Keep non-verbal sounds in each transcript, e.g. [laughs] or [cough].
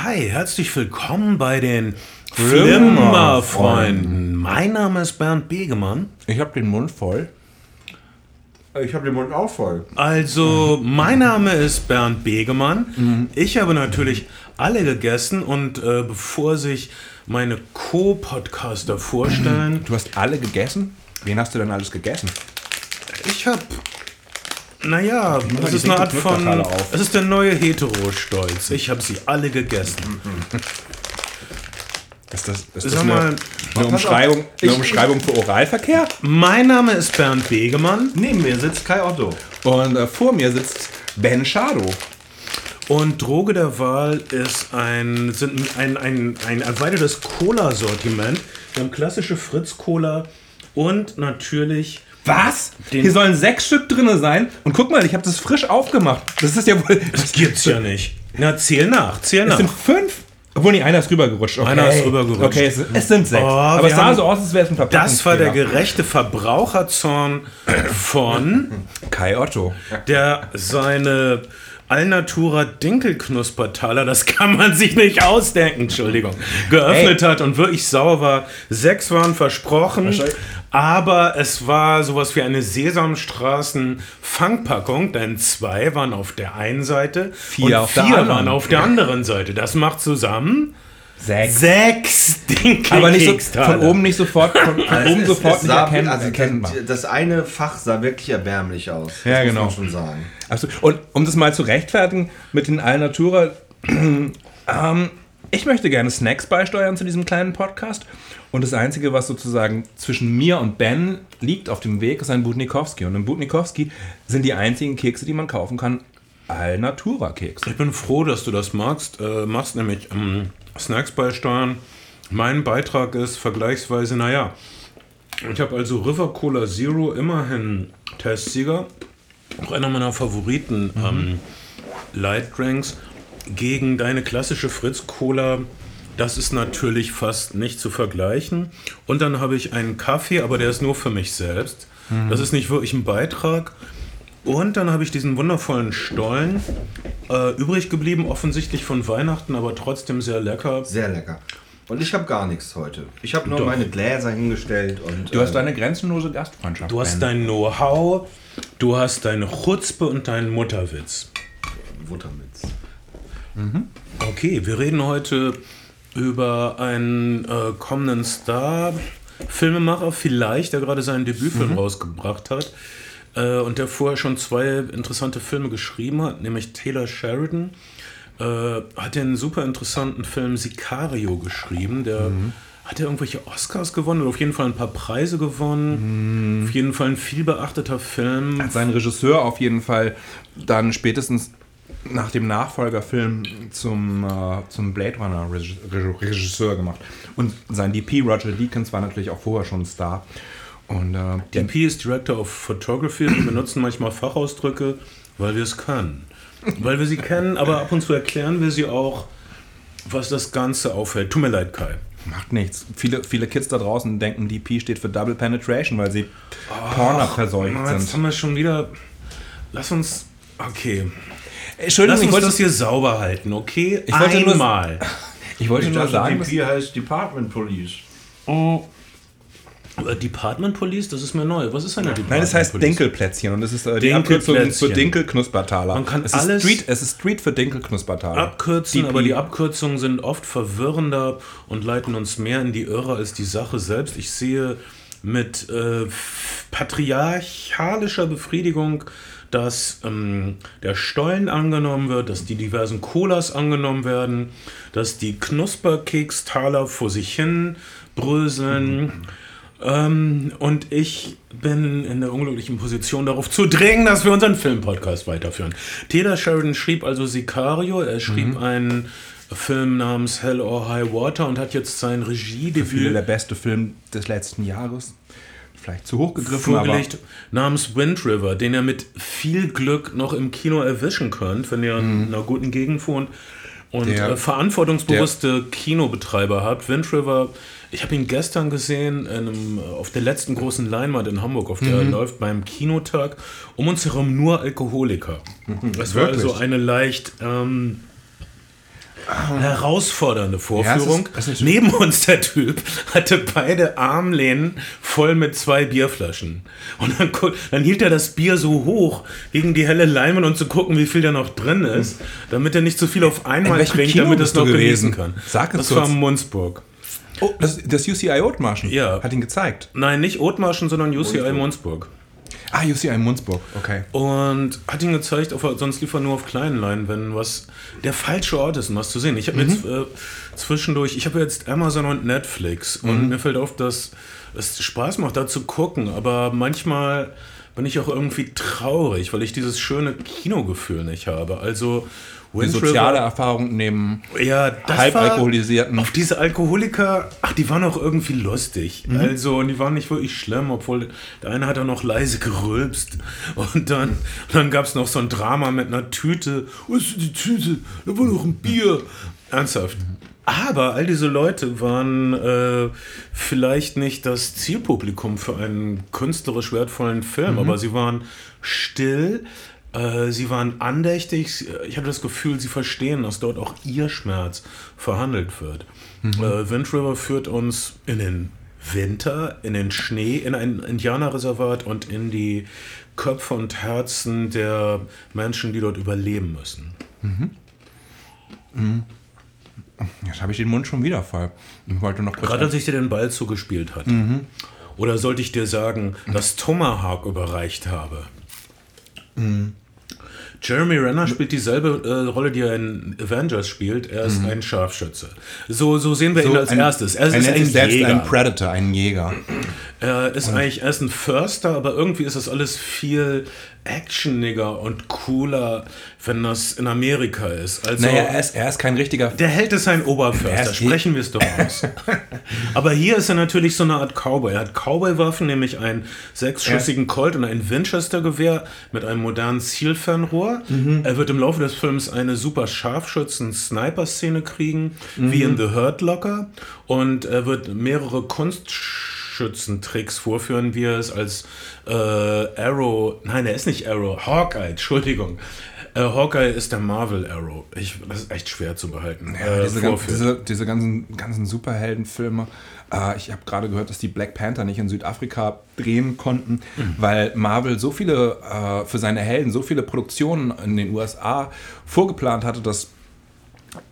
Hi, herzlich willkommen bei den Flimmerfreunden. Mein Name ist Bernd Begemann. Ich habe den Mund voll. Ich habe den Mund auch voll. Also, mein Name ist Bernd Begemann. Ich habe natürlich alle gegessen und äh, bevor sich meine Co-Podcaster vorstellen, Du hast alle gegessen? Wen hast du denn alles gegessen? ich habe. Naja, es die ist eine Art von. Es ist der neue Hetero-Stolz. Ich habe sie alle gegessen. Ist das, ist das mal, eine, eine, Umschreibung, eine Umschreibung für Oralverkehr? mein Name ist Bernd Begemann. Neben mir sitzt Kai Otto. Und äh, vor mir sitzt Ben Schado. Und Droge der Wahl ist ein, sind ein, ein, ein erweitertes Cola-Sortiment. Wir haben klassische Fritz-Cola und natürlich. Was? Den- Hier sollen sechs Stück drin sein. Und guck mal, ich habe das frisch aufgemacht. Das ist ja wohl. Das gibt's ja nicht. Na, zähl nach, zähl Es nach. sind fünf. Obwohl, nee, einer ist rübergerutscht. Okay. Einer ist rübergerutscht. Okay, es, es sind sechs. Oh, Aber es sah so aus, als wäre es ein Das war der gerechte Verbraucherzorn von Kai Otto. der seine Alnatura Dinkelknuspertaler, das kann man sich nicht ausdenken, Entschuldigung, geöffnet hat und wirklich sauer war. Sechs waren versprochen, aber es war sowas wie eine Sesamstraßen-Fangpackung, denn zwei waren auf der einen Seite Vier und auf vier waren auf der anderen Seite. Das macht zusammen Sechs. sechs Dinkelkekstaler. Aber nicht so, von oben nicht sofort, von, von oben sofort nicht sah, erkennen, also erkennbar. Das eine Fach sah wirklich erbärmlich aus. Das Ja, muss genau. man schon sagen. Absolut. Und um das mal zu rechtfertigen mit den Alnatura, [clears throat] ähm, ich möchte gerne Snacks beisteuern zu diesem kleinen Podcast. Und das Einzige, was sozusagen zwischen mir und Ben liegt auf dem Weg, ist ein Budnikowski. Und im Budnikowski sind die einzigen Kekse, die man kaufen kann, Alnatura-Kekse. Ich bin froh, dass du das magst. Äh, machst nämlich ähm, Snacks beisteuern. Mein Beitrag ist vergleichsweise, naja, ich habe also River Cola Zero immerhin Testsieger. Auch einer meiner Favoriten ähm, Light Drinks. Gegen deine klassische Fritz Cola. Das ist natürlich fast nicht zu vergleichen. Und dann habe ich einen Kaffee, aber der ist nur für mich selbst. Das ist nicht wirklich ein Beitrag. Und dann habe ich diesen wundervollen Stollen, äh, übrig geblieben, offensichtlich von Weihnachten, aber trotzdem sehr lecker. Sehr lecker. Und ich habe gar nichts heute. Ich habe nur Doch. meine Gläser hingestellt und. Du hast äh, eine grenzenlose Gastfreundschaft. Du hast Ben. dein Know-how, du hast deine Chutzpe und deinen Mutterwitz. Buttermitz. Okay, wir reden heute über einen äh, kommenden Star, Filmemacher vielleicht, der gerade seinen Debütfilm rausgebracht hat äh, und der vorher schon zwei interessante Filme geschrieben hat, nämlich Taylor Sheridan. Äh, hat den super interessanten Film Sicario geschrieben, der hat er irgendwelche Oscars gewonnen oder auf jeden Fall ein paar Preise gewonnen. Auf jeden Fall ein viel beachteter Film. hat sein Regisseur auf jeden Fall dann spätestens nach dem Nachfolgerfilm zum, äh, zum Blade Runner Reg- Reg- Regisseur gemacht. Und sein DP Roger Deakins war natürlich auch vorher schon Star. Und äh, der, DP ist Director of Photography. Wir benutzen manchmal Fachausdrücke, weil wir es können. Weil wir sie kennen, aber ab und zu erklären wir sie auch, was das Ganze auffällt. Tut mir leid, Kai. macht nichts. Viele, viele Kids da draußen denken, DP steht für Double Penetration, weil sie Porno verseucht Oh, jetzt sind. haben wir schon wieder. Lass uns. Okay. Entschuldigung, Lass ich uns wollte, das hier sauber halten, okay? Ich wollte nur- Einmal. [laughs] ich wollte Ich nur dachte, sagen, DP heißt Department Police. Aber Department Police, das ist mir neu. Was ist eine Department Nein, das heißt Police? Dinkelplätzchen und das ist äh, die Abkürzung für Dinkelknuspertaler. Man kann es alles- Ist Street, es ist Street für Dinkelknuspertaler. Abkürzen, DP. aber die Abkürzungen sind oft verwirrender und leiten uns mehr in die Irre als die Sache selbst. Ich sehe mit äh, patriarchalischer Befriedigung, dass ähm, der Stollen angenommen wird, dass die diversen Colas angenommen werden, dass die Knusperkekstaler vor sich hin bröseln. Ähm, und ich bin in der unglücklichen Position, darauf zu drängen, dass wir unseren Filmpodcast weiterführen. Taylor Sheridan schrieb also Sicario, er schrieb einen Film namens Hell or High Water und hat jetzt sein Viele Regiedebüt der beste Film des letzten Jahres. Vielleicht zu hoch gegriffen, aber namens Wind River, den ihr mit viel Glück noch im Kino erwischen könnt, wenn ihr in einer guten Gegend wohnt und Der- äh, verantwortungsbewusste Kinobetreiber habt. Wind River, ich habe ihn gestern gesehen in einem, äh, auf der letzten großen Leinwand in Hamburg, auf der er läuft beim Kinotag. Um uns herum nur Alkoholiker. Es war also eine leicht ähm, herausfordernde Vorführung. es ist- ist- Neben uns der Typ hatte beide Armlehnen voll mit zwei Bierflaschen. Und dann, dann hielt er das Bier so hoch gegen die helle Leinwand, um zu gucken, wie viel da noch drin ist, damit er nicht zu viel auf einmal trinkt, damit es noch genießen gewesen? kann. Sag es das war kurz. Munzburg. Oh, das, das UCI Othmarschen Ja. hat ihn gezeigt. Nein, nicht Othmarschen, sondern UCI Munzburg. Ah, UCI Munzburg, okay. Und hat ihn gezeigt, auf, sonst lief er nur auf kleinen Leinwänden, was der falsche Ort ist, um was zu sehen. Ich habe Mhm. jetzt äh, zwischendurch, ich habe jetzt Amazon und Netflix Mhm. und mir fällt auf, dass es Spaß macht, da zu gucken, aber manchmal bin ich auch irgendwie traurig, weil ich dieses schöne Kinogefühl nicht habe. Also Die Wind soziale Erfahrung nehmen. ja, das halb war, alkoholisierten. Auf diese Alkoholiker, ach, die waren auch irgendwie lustig. Mhm. Also, und die waren nicht wirklich schlimm, obwohl der eine hat auch noch leise gerülpst. Und dann, dann gab es noch so ein Drama mit einer Tüte. Wo ist die Tüte? Da war doch ein Bier. Ernsthaft. Aber all diese Leute waren äh, vielleicht nicht das Zielpublikum für einen künstlerisch wertvollen Film, Mhm. aber sie waren still, sie waren andächtig. Ich hatte das Gefühl, sie verstehen, dass dort auch ihr Schmerz verhandelt wird. Äh, Wind River führt uns in den Winter, in den Schnee, in ein Indianerreservat und in die Köpfe und Herzen der Menschen, die dort überleben müssen. Jetzt habe ich den Mund schon wieder voll. Ich wollte noch. Gerade als ich dir den Ball zugespielt hatte. Oder sollte ich dir sagen, dass Tomahawk überreicht habe? Jeremy Renner spielt dieselbe äh, Rolle, die er in Avengers spielt. Er ist ein Scharfschütze. So, so sehen wir ihn als ein- erstes. Er ist ein sich selbst Jäger. ein Predator, ein Jäger. Er ist eigentlich, er ist ein Förster, aber irgendwie ist das alles viel actioniger und cooler, wenn das in Amerika ist. Also, Naja, er ist, er ist kein richtiger. der Held ist ein Er Oberförster, sprechen wir es doch aus. [laughs] Aber hier ist er natürlich so eine Art Cowboy. Er hat Cowboy-Waffen, nämlich einen sechsschüssigen Colt und ein Winchester-Gewehr mit einem modernen Zielfernrohr. Mhm. Er wird im Laufe des Films eine super Scharfschützen-Sniper-Szene kriegen, Mhm. wie in The Hurt Locker. Und er wird mehrere Kunstschützentricks vorführen, wie er es als äh, Arrow, nein, er ist nicht Arrow, Hawkeye, Entschuldigung. Äh, Hawkeye ist der Marvel Arrow. Ich, das ist echt schwer zu behalten. Ja, äh, diese, gan- diese, diese ganzen, ganzen Superheldenfilme. Äh, ich habe gerade gehört, dass die Black Panther nicht in Südafrika drehen konnten, weil Marvel so viele, äh, für seine Helden, so viele Produktionen in den USA vorgeplant hatte, dass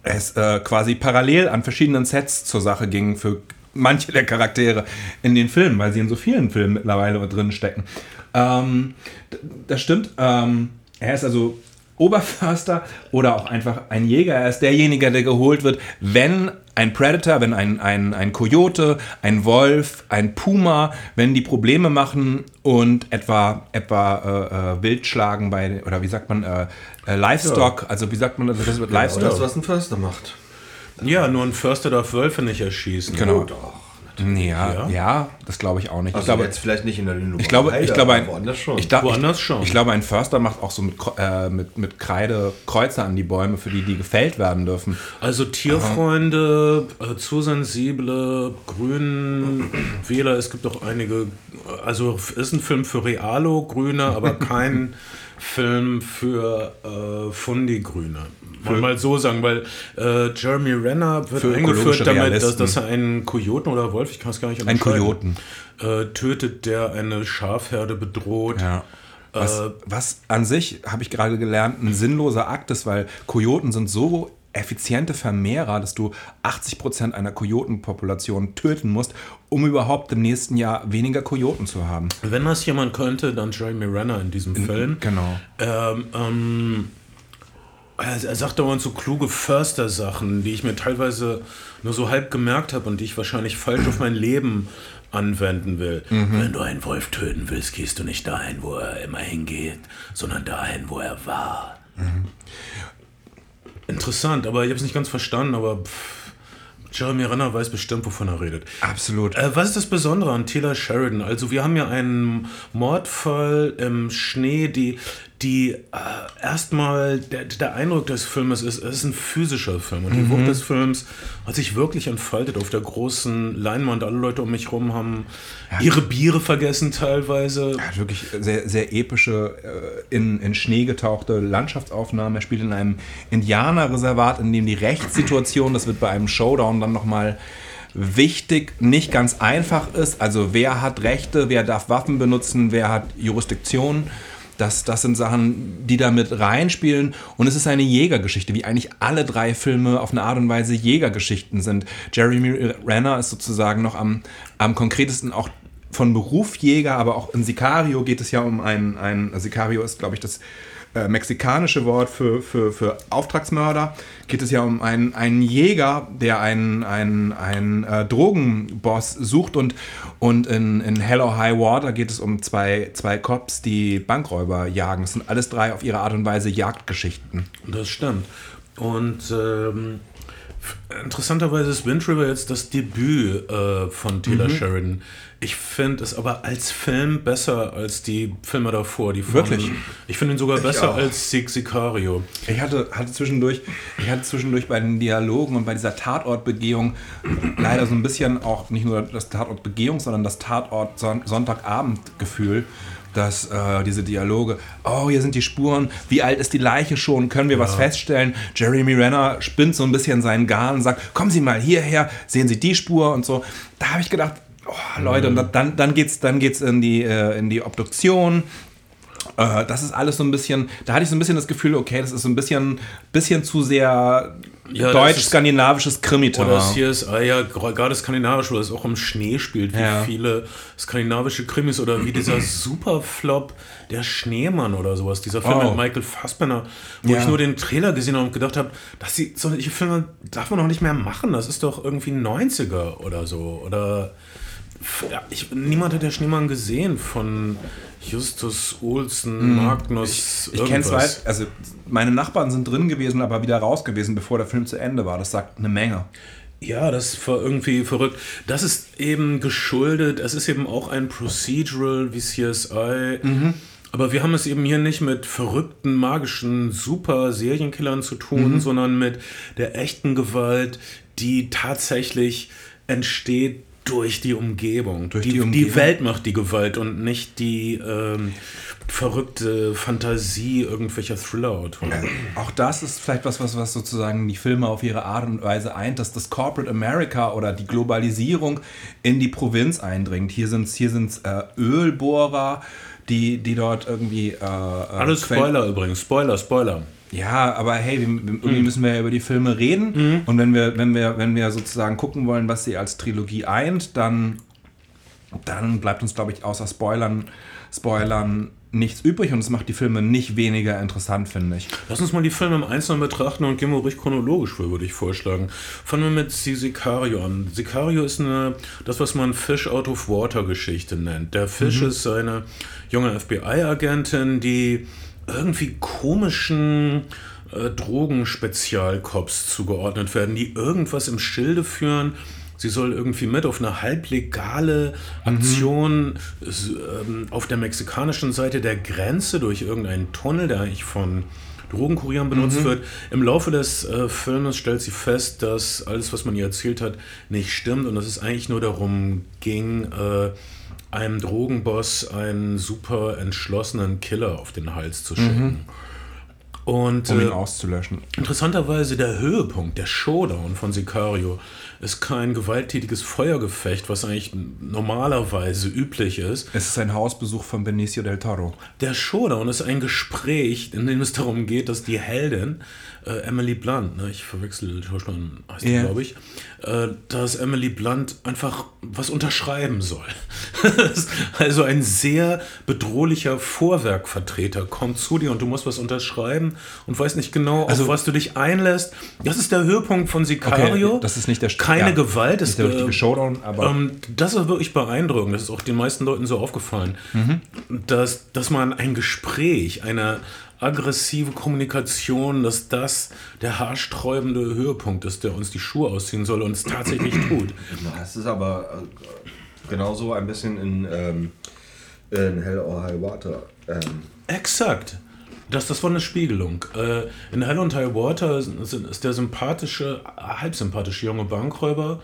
es äh, quasi parallel an verschiedenen Sets zur Sache ging für manche der Charaktere in den Filmen, weil sie in so vielen Filmen mittlerweile drin stecken. Ähm, das stimmt. Ähm, er ist also Oberförster oder auch einfach ein Jäger. Er ist derjenige, der geholt wird, wenn ein Predator, wenn ein, ein, ein Coyote, ein Wolf, ein Puma, wenn die Probleme machen und etwa, etwa äh, äh, wild schlagen bei, oder wie sagt man, äh, äh, Livestock, also wie sagt man, das das wird Genau Livestock. das, was ein Förster macht. Ja, nur ein Förster darf Wölfe nicht erschießen. Genau. Oh, doch. Ja, Ja? ja, das glaube ich auch nicht. Also ich glaube, jetzt vielleicht nicht in der Lüneburger ich glaube, Heide, ich glaube, ein, woanders schon. Ich, glaub, Woanders ich, schon. Ich glaube, ein Förster macht auch so mit, äh, mit, mit Kreide Kreuze an die Bäume, für die die gefällt werden dürfen. Also Tierfreunde, äh, zu sensible, grünen [clears throat] Wähler, es gibt auch einige, also ist ein Film für Realo Grüne, aber kein [laughs] Film für äh, Fundi-Grüne. Mal, mal so sagen, weil äh, Jeremy Renner wird Für eingeführt damit, dass, dass er einen Kojoten oder Wolf, ich kann es gar nicht Ein unterscheiden, Kojoten. äh, tötet, der eine Schafherde bedroht. Ja. Was, Äh, was an sich, habe ich gerade gelernt, ein sinnloser Akt ist, weil Kojoten sind so effiziente Vermehrer, dass du 80% einer Kojotenpopulation töten musst, um überhaupt im nächsten Jahr weniger Kojoten zu haben. Wenn das jemand könnte, dann Jeremy Renner in diesem Film. Genau. Ähm, ähm, er, sagt dauernd so kluge Förster-Sachen, die ich mir teilweise nur so halb gemerkt habe und die ich wahrscheinlich falsch auf mein Leben anwenden will. Wenn du einen Wolf töten willst, gehst du nicht dahin, wo er immer hingeht, sondern dahin, wo er war. Interessant, aber ich habe es nicht ganz verstanden, aber pff, Jeremy Renner weiß bestimmt, wovon er redet. Absolut. Äh, was ist das Besondere an Taylor Sheridan? Also wir haben ja einen Mordfall im Schnee, die, die äh, erstmal der, der Eindruck des Filmes ist, es ist ein physischer Film und die Wucht des Films hat sich wirklich entfaltet auf der großen Leinwand. Alle Leute um mich herum haben ihre Biere vergessen teilweise. Hat wirklich sehr, sehr epische, äh, in, in Schnee getauchte Landschaftsaufnahmen. Er spielt in einem Indianerreservat, in dem die Rechtssituation, das wird bei einem Showdown dann nochmal wichtig, nicht ganz einfach ist. Also wer hat Rechte, wer darf Waffen benutzen, wer hat Jurisdiktion. Das, das sind Sachen, die da mit reinspielen. Und es ist eine Jägergeschichte, wie eigentlich alle drei Filme auf eine Art und Weise Jägergeschichten sind. Jeremy Renner ist sozusagen noch am, am konkretesten auch von Beruf Jäger, aber auch in Sicario geht es ja um einen, ein Sicario ist, glaube ich, das äh, mexikanische Wort für, für, für Auftragsmörder, geht es ja um einen, einen Jäger, der einen, einen, einen äh, Drogenboss sucht und, und in, in Hell or High Water geht es um zwei, zwei Cops, die Bankräuber jagen. Es sind alles drei auf ihre Art und Weise Jagdgeschichten. Das stimmt. Und ähm, interessanterweise ist Wind River jetzt das Debüt äh, von Taylor Sheridan. Ich finde es aber als Film besser als die Filme davor. Die von, Wirklich? Ich finde ihn sogar besser auch. als Sig Sicario. Ich hatte, hatte, zwischendurch, ich hatte zwischendurch bei den Dialogen und bei dieser Tatortbegehung leider so ein bisschen auch nicht nur das Tatortbegehung, sondern das Tatort Son Sonntagabendgefühl, dass äh, diese Dialoge, oh, hier sind die Spuren, wie alt ist die Leiche schon, können wir was feststellen? Jeremy Renner spinnt so ein bisschen seinen Garn und sagt, kommen Sie mal hierher, sehen Sie die Spur und so. Da habe ich gedacht, oh, Leute, und dann, dann geht's, dann geht's in die, äh, in die Obduktion. Äh, das ist alles so ein bisschen, da hatte ich so ein bisschen das Gefühl, okay, das ist so ein bisschen, bisschen zu sehr Ja, deutsch-skandinavisches Krimi-Terrain. Oder CSI, ja, gerade skandinavisch, weil es auch im Schnee spielt, wie Ja. viele skandinavische Krimis oder wie dieser [clears throat] Superflop Der Schneemann oder sowas, dieser Film Oh. mit Michael Fassbender, wo Ja. ich nur den Trailer gesehen habe und gedacht habe, dass die, solche Filme darf man doch nicht mehr machen, das ist doch irgendwie 90er oder so. Oder ja, ich, niemand hat der Schneemann gesehen von Justus Olsen, Magnus, Mhm. Ich kenne zwei, also meine Nachbarn sind drin gewesen, aber wieder raus gewesen, bevor der Film zu Ende war. Das sagt eine Menge. Ja, das war irgendwie verrückt. Das ist eben geschuldet, es ist eben auch ein Procedural wie CSI. Aber wir haben es eben hier nicht mit verrückten, magischen Super-Serienkillern zu tun, sondern mit der echten Gewalt, die tatsächlich entsteht durch die Umgebung. Durch die, die Umgebung. die Welt macht die Gewalt und nicht die ähm, verrückte Fantasie irgendwelcher Thriller-Autoren. Auch das ist vielleicht was, was, was sozusagen die Filme auf ihre Art und Weise eint, dass das Corporate America oder die Globalisierung in die Provinz eindringt. Hier sind es hier sind's, äh, Ölbohrer, die, die dort irgendwie. Äh, Alles Quellen- Spoiler übrigens. Spoiler, Spoiler. Ja, aber hey, wir, Mhm. irgendwie müssen wir ja über die Filme reden. Und wenn wir, wenn, wir, wenn wir sozusagen gucken wollen, was sie als Trilogie eint, dann, dann bleibt uns, glaube ich, außer Spoilern, Spoilern nichts übrig und es macht die Filme nicht weniger interessant, finde ich. Lass uns mal die Filme im Einzelnen betrachten und gehen wir ruhig chronologisch vor, würde ich vorschlagen. Fangen wir mit Sicario an. Sicario ist eine, das, was man Fish Out of Water Geschichte nennt. Der Fish ist eine junge FBI-Agentin, die irgendwie komischen äh, Drogenspezialcops zugeordnet werden, die irgendwas im Schilde führen. Sie soll irgendwie mit auf eine halblegale Aktion s- ähm, auf der mexikanischen Seite der Grenze durch irgendeinen Tunnel, der eigentlich von Drogenkurieren benutzt wird. Im Laufe des äh, Filmes stellt sie fest, dass alles, was man ihr erzählt hat, nicht stimmt und dass es eigentlich nur darum ging, äh, einem Drogenboss einen super entschlossenen Killer auf den Hals zu schicken. Und Um äh, ihn auszulöschen. Interessanterweise der Höhepunkt, der Showdown von Sicario, ist kein gewalttätiges Feuergefecht, was eigentlich normalerweise üblich ist. Es ist ein Hausbesuch von Benicio del Toro. Der Showdown ist ein Gespräch, in dem es darum geht, dass die Heldin, äh, Emily Blunt, ne, ich verwechsel die Schauspielerin, heißt Ja. glaube ich, äh, dass Emily Blunt einfach was unterschreiben soll. [laughs] also ein sehr bedrohlicher Vorwerkvertreter kommt zu dir und du musst was unterschreiben und weißt nicht genau, Also- auf was du dich einlässt. Das ist der Höhepunkt von Sicario. Okay, das ist nicht der- Keine ja, Gewalt. Ist, der richtige Showdown, aber ähm, das ist wirklich beeindruckend. Das ist auch den meisten Leuten so aufgefallen, dass, dass man ein Gespräch, eine aggressive Kommunikation, dass das der haarsträubende Höhepunkt ist, der uns die Schuhe ausziehen soll und es tatsächlich [clears throat] tut. Das ist aber äh, genauso ein bisschen in, ähm, in Hell or High Water. Ähm, Exakt. Das, das war eine Spiegelung. Äh, in Hell und High Water ist, der sympathische, halbsympathische junge Bankräuber,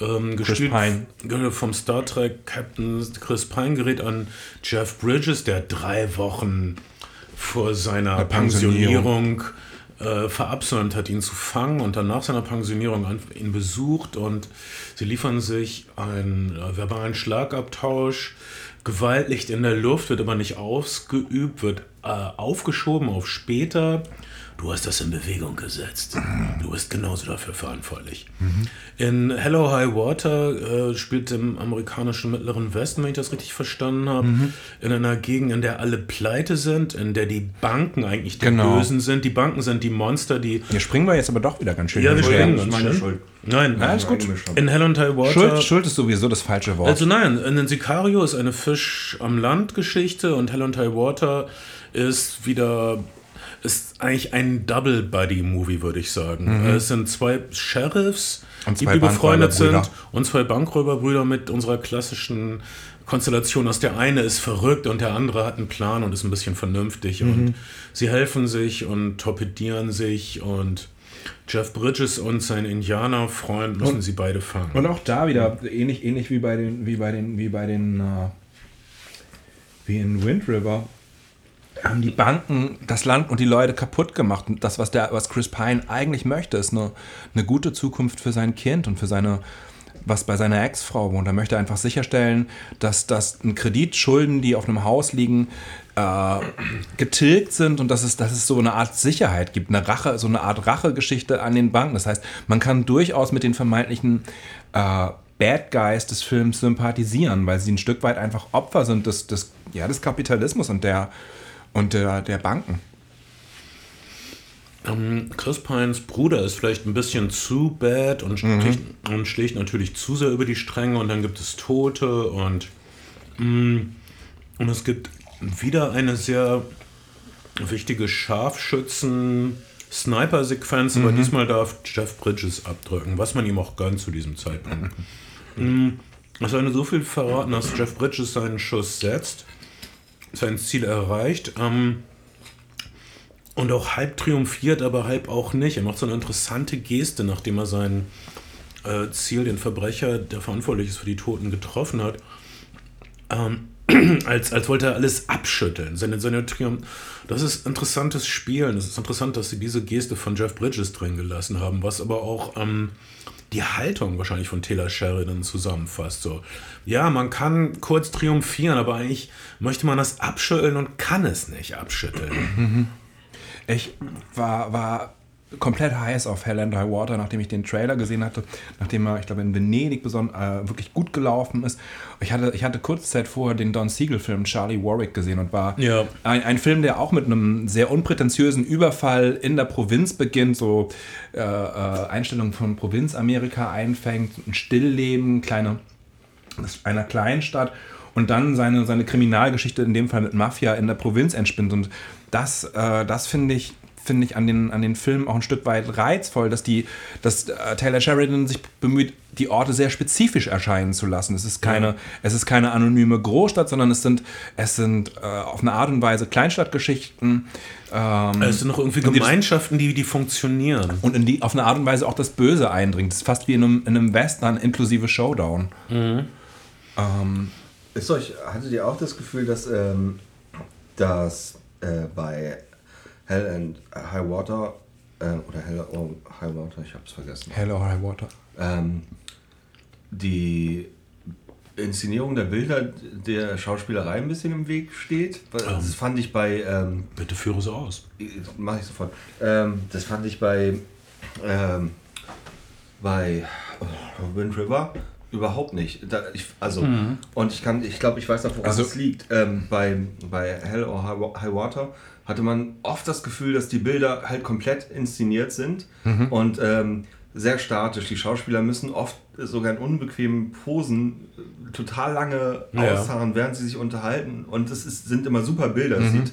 ähm, gespielt Pine. vom Star Trek Captain Chris Pine, gerät an Jeff Bridges, der drei Wochen vor seiner Pensionierung. Pensionierung äh, verabsäumt hat, ihn zu fangen und dann nach seiner Pensionierung an, ihn besucht und sie liefern sich einen äh, verbalen Schlagabtausch. Gewaltlicht in der Luft wird aber nicht ausgeübt, wird äh, aufgeschoben auf später. Du hast das in Bewegung gesetzt. Du bist genauso dafür verantwortlich. In Hello High Water äh, spielt im amerikanischen Mittleren Westen, wenn ich das richtig verstanden habe, in einer Gegend, in der alle pleite sind, in der die Banken eigentlich die Genau. Bösen sind. Die Banken sind die Monster, die. Hier springen wir jetzt aber doch wieder ganz schön. Ja, wir springen Das ist meine. Schuld. Nein, Ja, ist gut. In Hell and High Water. Schuld, Schuld ist sowieso das falsche Wort. Also nein, in den Sicario ist eine Fisch am Land Geschichte und Hell and High Water ist wieder ist eigentlich ein Double Buddy Movie, würde ich sagen. Es sind zwei Sheriffs, Mhm. Und die befreundet sind und zwei Bankräuberbrüder mit unserer klassischen Konstellation, dass der eine ist verrückt und der andere hat einen Plan und ist ein bisschen vernünftig Mhm. und sie helfen sich und torpedieren sich und Jeff Bridges und sein Indianerfreund müssen sie beide fangen. Und auch da wieder ähnlich, ähnlich wie bei den, wie bei den, wie bei den, äh, wie in Wind River, haben die Banken das Land und die Leute kaputt gemacht. Und das, was der, was Chris Pine eigentlich möchte, ist eine, eine gute Zukunft für sein Kind und für seine, was bei seiner Ex-Frau wohnt. Er möchte einfach sicherstellen, dass, dass ein Kreditschulden, die auf einem Haus liegen, äh, getilgt sind und dass es, dass es so eine Art Sicherheit gibt, eine Rache, so eine Art Rachegeschichte an den Banken. Das heißt, man kann durchaus mit den vermeintlichen äh, Bad Guys des Films sympathisieren, weil sie ein Stück weit einfach Opfer sind des, des, ja, des Kapitalismus und der, und der, der Banken. Ähm, Chris Pines Bruder ist vielleicht ein bisschen zu bad und, sticht, und schlägt natürlich zu sehr über die Stränge und dann gibt es Tote und, mm, und es gibt wieder eine sehr wichtige Scharfschützen-Sniper-Sequenz, aber diesmal darf Jeff Bridges abdrücken, was man ihm auch gönnt zu diesem Zeitpunkt. Mm, Es soll nur so viel verraten, dass Jeff Bridges seinen Schuss setzt, sein Ziel erreicht. Ähm, und auch halb triumphiert, aber halb auch nicht. Er macht so eine interessante Geste, nachdem er sein äh, Ziel, den Verbrecher, der verantwortlich ist für die Toten, getroffen hat. Ähm, [clears throat] als, als wollte er alles abschütteln. Seine, seine Triumph. Das ist interessantes Spielen. Es ist interessant, dass sie diese Geste von Jeff Bridges drin gelassen haben, was aber auch ähm, die Haltung wahrscheinlich von Taylor Sheridan zusammenfasst. So, ja, man kann kurz triumphieren, aber eigentlich möchte man das abschütteln und kann es nicht abschütteln. Ich war, war komplett heiß auf Hell and High Water, nachdem ich den Trailer gesehen hatte, nachdem er, ich glaube, in Venedig beson äh, wirklich gut gelaufen ist. Ich hatte, ich hatte kurze Zeit vorher den Don Siegel-Film Charlie Warwick gesehen und war Ja. ein, ein Film, der auch mit einem sehr unprätentiösen Überfall in der Provinz beginnt, so äh, äh, Einstellungen von Provinzamerika einfängt, ein Stillleben, kleine einer Kleinstadt und dann seine, seine Kriminalgeschichte, in dem Fall mit Mafia, in der Provinz entspinnt. Und das, äh, das finde ich, finde ich an den, an den Filmen auch ein Stück weit reizvoll, dass, die, dass äh, Taylor Sheridan sich bemüht, die Orte sehr spezifisch erscheinen zu lassen. Es ist keine, es ist keine anonyme Großstadt, sondern es sind, es sind äh, auf eine Art und Weise Kleinstadtgeschichten. Ähm, Es sind noch irgendwie Gemeinschaften, die, die funktionieren. und in die, auf eine Art und Weise auch das Böse eindringt. Das ist fast wie in einem, in einem Western inklusive Showdown. Ähm, Ist euch, hattet ihr auch das Gefühl, dass, ähm, dass äh, bei Hell and High Water äh, oder Hell or High Water, ich hab's vergessen, Hello, High Water. ähm, die Inszenierung der Bilder der Schauspielerei ein bisschen im Weg steht? Weil Das fand ich bei ähm, Bitte führe so aus. Mache ich sofort. Ähm, das fand ich bei, ähm, bei oh, Wind River überhaupt nicht. Da, ich, also, und ich kann, ich glaube, ich weiß auch, woran Also- es liegt. Ähm, bei, bei Hell or High Water hatte man oft das Gefühl, dass die Bilder halt komplett inszeniert sind und ähm, sehr statisch. Die Schauspieler müssen oft sogar in unbequemen Posen äh, total lange Ja. ausharren, während sie sich unterhalten. Und es ist, sind immer super Bilder. Es sieht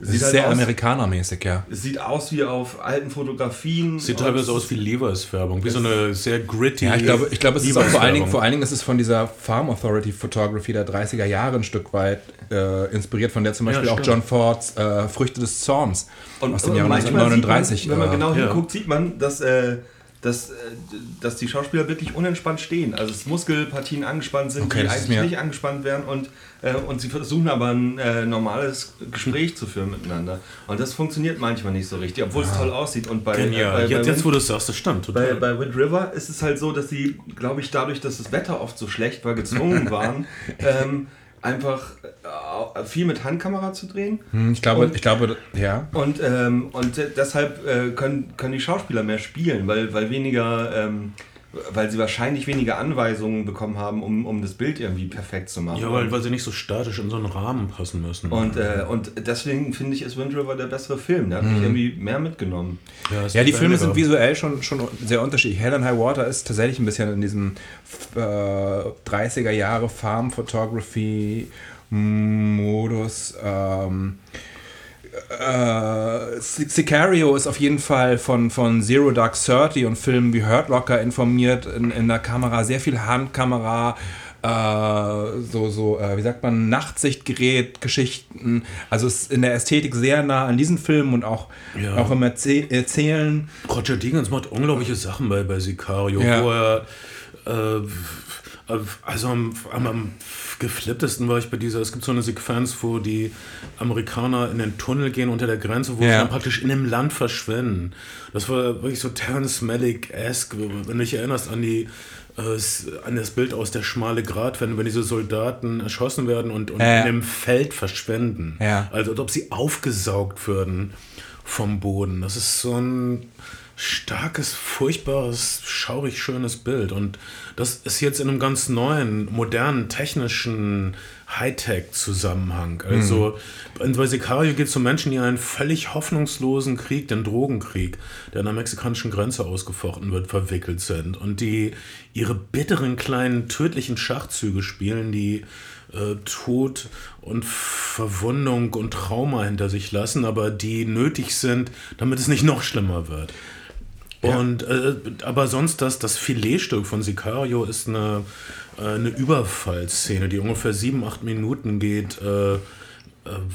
Das ist sehr amerikanermäßig, ja. Es sieht aus wie auf alten Fotografien. Sieht teilweise aus wie Levi's-Werbung, wie so eine sehr gritty. Ja, ich glaube, ich glaube es ist auch vor allen, Dingen, vor allen Dingen ist es von dieser Farm Authority Photography der 30er Jahre ein Stück weit äh, inspiriert, von der zum Beispiel Ja, auch. John Fords äh, Früchte des Zorns aus dem und Jahr manchmal 1939. Sieht man, wenn man äh, genau ja. hinguckt, sieht man, dass, äh, dass, äh, dass die Schauspieler wirklich unentspannt stehen. Also dass Muskelpartien angespannt sind, Okay, die eigentlich nicht angespannt werden und, äh, und sie versuchen aber ein äh, normales Gespräch zu führen miteinander. Und das funktioniert manchmal nicht so richtig, obwohl es toll aussieht. Und bei, Genial. bei, bei, jetzt, jetzt, wo du es sagst, das stimmt. bei, bei Wind River ist es halt so, dass sie, glaube ich, dadurch, dass das Wetter oft so schlecht war, gezwungen [laughs] waren, ähm, einfach äh, viel mit Handkamera zu drehen. hm, ich glaube, und- ich glaube, ja. Und, ähm, und de- deshalb äh, können, können die Schauspieler mehr spielen, weil, weil weniger, ähm, weil sie wahrscheinlich weniger Anweisungen bekommen haben, um, um das Bild irgendwie perfekt zu machen. ja, weil, weil sie nicht so statisch in so einen Rahmen passen müssen. und, äh, und deswegen finde ich, ist Wind River der bessere Film. Der hat mich irgendwie mehr mitgenommen. ist Ja, die Filme sind visuell schon, schon sehr unterschiedlich. Hell and High Water ist tatsächlich ein bisschen in diesem äh, 30er Jahre Farm Photography Modus. Ähm, äh, Sicario ist auf jeden Fall von, von Zero Dark Thirty und Filmen wie Hurt Locker informiert in, in der Kamera, sehr viel Handkamera, äh, so, so äh, wie sagt man, Nachtsichtgerät, Geschichten. Also ist in der Ästhetik sehr nah an diesen Filmen und auch, Ja. auch im Erzäh Erzählen. Roger Deakins macht unglaubliche Sachen bei, bei Sicario, Ja. wo er. Äh, also am, am, am geflipptesten war ich bei dieser. Es gibt so eine Sequenz, wo die Amerikaner in den Tunnel gehen unter der Grenze, wo sie Ja. dann praktisch in dem Land verschwinden. Das war wirklich so Terrence Malick-esque, wenn du dich erinnerst an die. äh, An das Bild aus der schmale Grat, wenn, wenn diese Soldaten erschossen werden und, und Ja. in dem Feld verschwinden. Ja. Also als ob sie aufgesaugt würden vom Boden. Das ist so ein starkes, furchtbares, schaurig schönes Bild. Und das ist jetzt in einem ganz neuen, modernen, technischen Hightech-Zusammenhang. Also in bei Sicario geht es um Menschen, die einen völlig hoffnungslosen Krieg, den Drogenkrieg, der an der mexikanischen Grenze ausgefochten wird, verwickelt sind. Und die ihre bitteren, kleinen, tödlichen Schachzüge spielen, die äh, Tod und Verwundung und Trauma hinter sich lassen, aber die nötig sind, damit es nicht noch schlimmer wird. Und äh, aber sonst das, das Filetstück von Sicario ist eine, äh, eine Überfallszene, die ungefähr sieben, acht Minuten geht. Äh, äh,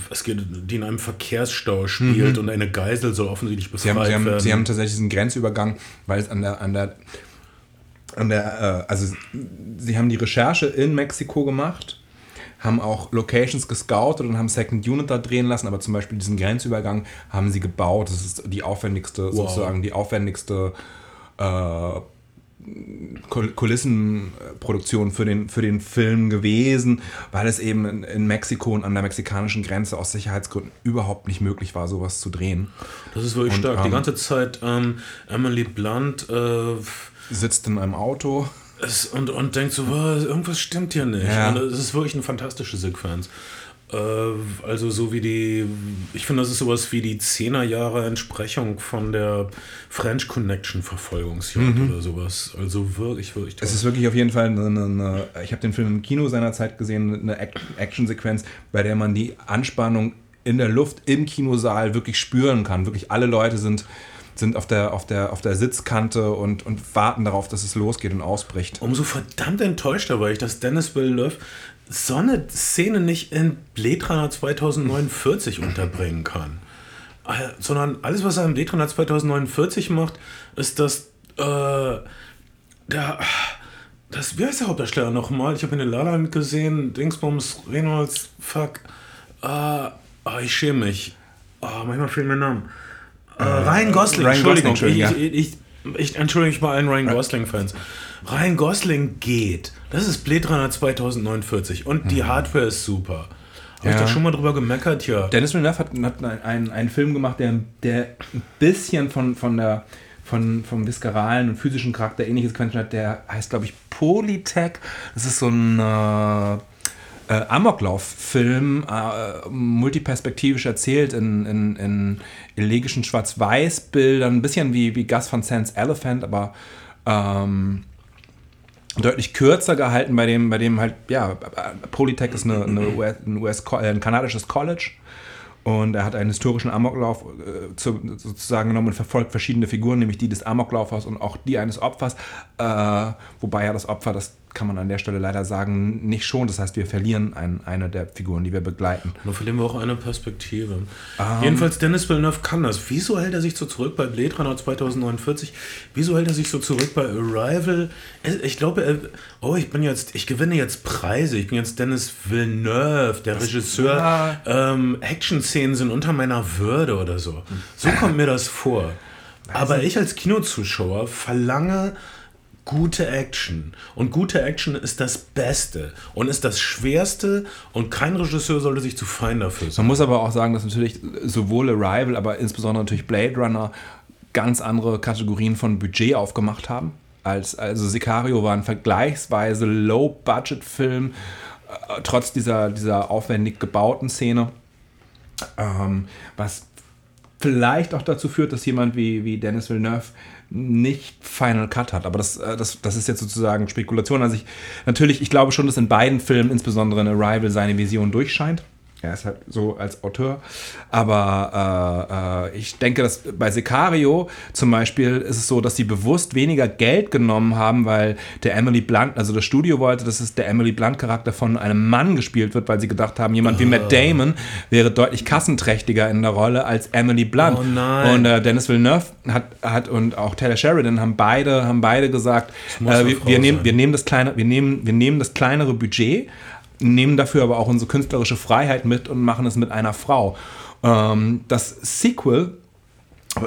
es geht, die in einem Verkehrsstau spielt und eine Geisel soll offensichtlich Sie haben, befreit sie, haben, werden. sie haben tatsächlich diesen Grenzübergang, weil es an der, an der, an der, äh, also sie haben die Recherche in Mexiko gemacht, haben auch Locations gescoutet und haben Second Unit da drehen lassen, aber zum Beispiel diesen Grenzübergang haben sie gebaut. Das ist die aufwendigste, sozusagen die aufwendigste äh, Kul- Kulissenproduktion für den, für den Film gewesen, weil es eben in, in Mexiko und an der mexikanischen Grenze aus Sicherheitsgründen überhaupt nicht möglich war, sowas zu drehen. das ist wirklich Und, stark. die ähm, ganze Zeit ähm, Emily Blunt äh, Sitzt in einem Auto. Es, und, und denkt so, "Was, irgendwas stimmt hier nicht. Ja. Es ist wirklich eine fantastische Sequenz. Äh, also so wie die, ich finde, das ist sowas wie die 10er Jahre Entsprechung von der French Connection Verfolgungsjagd oder sowas. Also wirklich, wirklich toll. Es ist wirklich auf jeden Fall eine, eine, ich habe den Film im Kino seinerzeit gesehen, eine Ac- Actionsequenz, bei der man die Anspannung in der Luft im Kinosaal wirklich spüren kann. Wirklich alle Leute sind, sind auf, der, auf, der, auf der Sitzkante und, und warten darauf, dass es losgeht und ausbricht. Umso verdammt enttäuschter war ich, dass Dennis Villeneuve so eine Szene nicht in Blade Runner 2049 [laughs] unterbringen kann. Äh, Sondern alles, was er im Blade Runner 2049 macht, ist, dass äh, der, das, wie heißt der Hauptdarsteller nochmal? Ich habe ihn in La La Land gesehen, Dingsbums, Reynolds, fuck. Äh, ah, ich schäme mich. Ah, manchmal fehlen mir Namen. Äh, Ryan Gosling, Ryan Entschuldigung. Gosling, ich, Entschuldigung, ich, ich, ich entschuldige mich bei allen Ryan Gosling-Fans. Ryan Gosling geht. Das ist Blade Runner 2049 und die Hardware ist super. Habe ich Ja. da schon mal drüber gemeckert hier? Dennis Villeneuve hat, hat einen, einen, einen Film gemacht, der, der ein bisschen von, von der, von, vom visceralen und physischen Charakter ähnliches Quentin hat. Der heißt, glaube ich, Polytech. Das ist so ein äh, äh, Amoklauf-Film, äh, multiperspektivisch erzählt in, in, in elegischen Schwarz-Weiß-Bildern. Ein bisschen wie, wie Gus Van Sant's Elephant, aber ähm, deutlich kürzer gehalten, bei dem, bei dem halt, ja, Polytech ist eine, eine US, ein, US, ein kanadisches College Und er hat einen historischen Amoklauf äh, zu, sozusagen genommen und verfolgt verschiedene Figuren, nämlich die des Amoklaufers und auch die eines Opfers. Äh, wobei ja das Opfer, das kann man an der Stelle leider sagen, nicht schon. Das heißt, wir verlieren ein, eine der Figuren, die wir begleiten. Dann verlieren wir auch eine Perspektive. Um. Jedenfalls Dennis Villeneuve kann das. Wieso hält er sich so zurück bei Blade Runner 2049? Wieso hält er sich so zurück bei Arrival? Ich glaube, oh, ich bin jetzt, ich gewinne jetzt Preise. Ich bin jetzt Dennis Villeneuve, der Regisseur. Ja. Ähm, Action-Szenen sind unter meiner Würde oder so. So kommt mir das vor. Aber ich als Kinozuschauer verlange gute Action. Und gute Action ist das Beste und ist das Schwerste und kein Regisseur sollte sich zu fein dafür sein. Man muss aber auch sagen, dass natürlich sowohl Arrival, aber insbesondere natürlich Blade Runner ganz andere Kategorien von Budget aufgemacht haben. Als, also Sicario war ein vergleichsweise Low-Budget-Film, äh, trotz dieser, dieser aufwendig gebauten Szene. Ähm, was vielleicht auch dazu führt, dass jemand wie, wie Dennis Villeneuve nicht Final Cut hat. Aber das, äh, das, das ist jetzt sozusagen Spekulation. Also ich natürlich, ich glaube schon, dass in beiden Filmen, insbesondere in Arrival, seine Vision durchscheint. Er ist halt so als Autor. Aber äh, äh, ich denke, dass bei Sicario zum Beispiel ist es so, dass sie bewusst weniger Geld genommen haben, weil der Emily Blunt, also das Studio wollte, dass es der Emily Blunt-Charakter von einem Mann gespielt wird, weil sie gedacht haben, jemand wie Matt oh. Damon wäre deutlich kassenträchtiger in der Rolle als Emily Blunt. Oh nein. Und äh, Dennis Villeneuve hat, hat und auch Taylor Sheridan haben beide, haben beide gesagt, äh, wir, wir, nehmen, wir, nehmen das kleine, wir, nehmen, wir nehmen das kleinere Budget nehmen dafür aber auch unsere künstlerische Freiheit mit und machen es mit einer Frau. Ähm, das Sequel,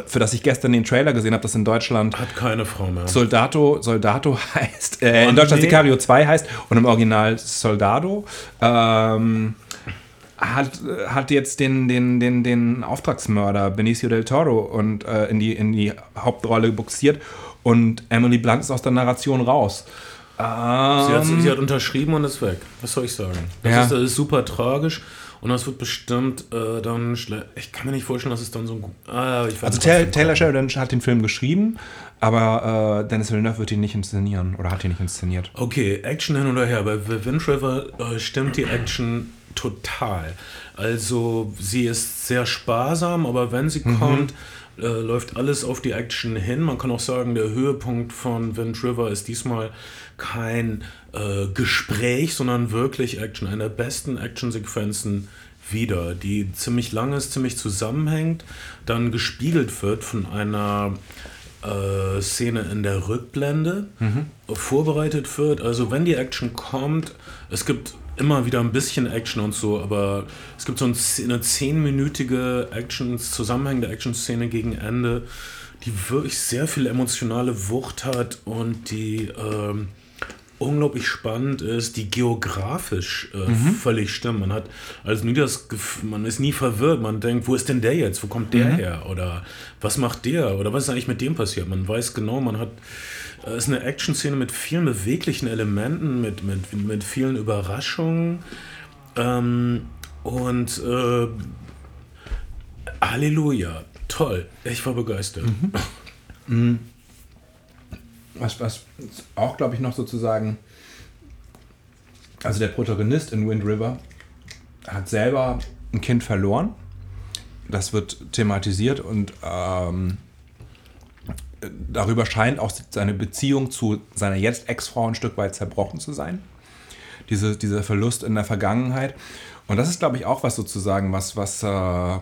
für das ich gestern den Trailer gesehen habe, das in Deutschland hat keine Frau mehr. Soldato, Soldato [laughs] heißt, äh, oh, in Deutschland nee. Sicario 2 heißt und im Original Soldado. Ähm, hat, hat jetzt den, den, den, den Auftragsmörder Benicio del Toro und, äh, in, die, in die Hauptrolle buxiert und Emily Blunt ist aus der Narration raus. Um, sie, hat, sie, hat, unterschrieben und ist weg. Was soll ich sagen? Das, ja. ist, das ist, super tragisch und das wird bestimmt äh, dann Ich kann mir nicht vorstellen, dass es dann so ein. Ah, also Taylor, Taylor Sheridan hat den Film geschrieben, aber äh, Dennis Villeneuve wird ihn nicht inszenieren oder hat ihn nicht inszeniert. Okay, Action hin oder her. Bei Wind River äh, stimmt die Action total. Also sie ist sehr sparsam, aber wenn sie mhm. kommt äh, läuft alles auf die Action hin. Man kann auch sagen, der Höhepunkt von Wind River ist diesmal kein äh, Gespräch, sondern wirklich Action. Eine der besten Actionsequenzen wieder, die ziemlich lang ist, ziemlich zusammenhängt, dann gespiegelt wird von einer äh, Szene in der Rückblende, mhm. vorbereitet wird. Also wenn die Action kommt, es gibt immer wieder ein bisschen Action und so, aber es gibt so eine zehnminütige Action, zusammenhängende Action-Szene gegen Ende, die wirklich sehr viel emotionale Wucht hat und die ähm, unglaublich spannend ist, die geografisch äh, mhm. völlig stimmt. Man hat also nie das Gefühl, man ist nie verwirrt, man denkt, wo ist denn der jetzt? Wo kommt der mhm. her? Oder was macht der? Oder was ist eigentlich mit dem passiert? Man weiß genau, man hat es ist eine Action-Szene mit vielen beweglichen Elementen, mit, mit, mit vielen Überraschungen. Ähm, und äh, Halleluja, toll. Ich war begeistert. Mhm. [laughs] Was, was auch, glaube ich, noch sozusagen, also der Protagonist in Wind River hat selber ein Kind verloren. Das wird thematisiert und ähm, darüber scheint auch seine Beziehung zu seiner jetzt Ex-Frau ein Stück weit zerbrochen zu sein. Diese, dieser Verlust in der Vergangenheit. Und das ist, glaube ich, auch was sozusagen, was, was, äh,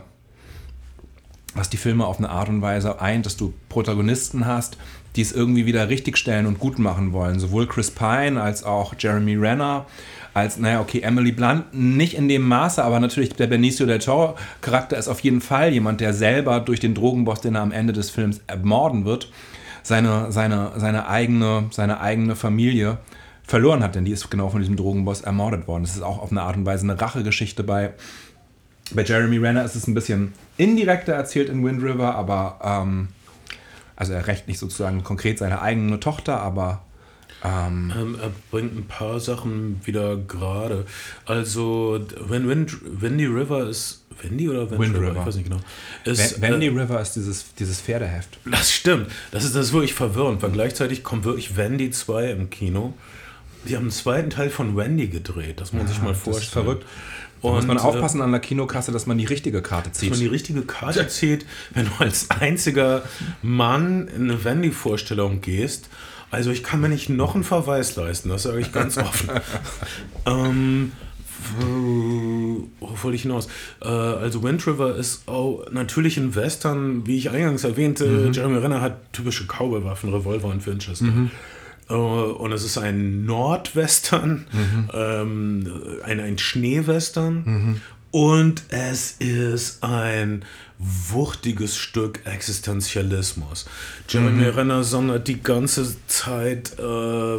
was die Filme auf eine Art und Weise eint, dass du Protagonisten hast, die es irgendwie wieder richtigstellen und gut machen wollen. Sowohl Chris Pine als auch Jeremy Renner als, naja, okay, Emily Blunt nicht in dem Maße, aber natürlich der Benicio del Toro Charakter ist auf jeden Fall jemand, der selber durch den Drogenboss, den er am Ende des Films ermorden wird, seine, seine, seine, eigene, seine eigene Familie verloren hat, denn die ist genau von diesem Drogenboss ermordet worden. Das ist auch auf eine Art und Weise eine Rachegeschichte bei. Bei Jeremy Renner ist es ein bisschen indirekter erzählt in Wind River, aber ähm, also er rächt nicht sozusagen konkret seine eigene Tochter, aber ähm, ähm, er bringt ein paar Sachen wieder gerade. Also, wenn Wind, Windy River ist. Wendy oder Wind, Wind River? River? Ich weiß nicht genau. Ist, Wendy äh, River ist dieses, dieses Pferdeheft. Das stimmt. Das ist, das ist wirklich verwirrend, weil gleichzeitig kommt wirklich Wendy 2 im Kino. Die haben einen zweiten Teil von Wendy gedreht, das muss man sich mal vorstellen. Das ist verrückt. Da muss man Und, äh, aufpassen an der Kinokasse, dass man die richtige Karte dass man zieht. die richtige Karte zieht, wenn du als einziger Mann in eine Wendy-Vorstellung gehst. Also ich kann mir nicht noch einen Verweis leisten, das sage ich ganz offen. [laughs] ähm, w- worauf wollte ich hinaus? Äh, also Wind River ist auch natürlich ein Western, wie ich eingangs erwähnte. Jeremy Renner hat typische Cowboy-Waffen, Revolver und Winchester. Äh, Und es ist ein Nordwestern, ähm, ein, ein Schneewestern. Und es ist ein wuchtiges Stück Existenzialismus. Jeremy Renner sondert die ganze Zeit äh,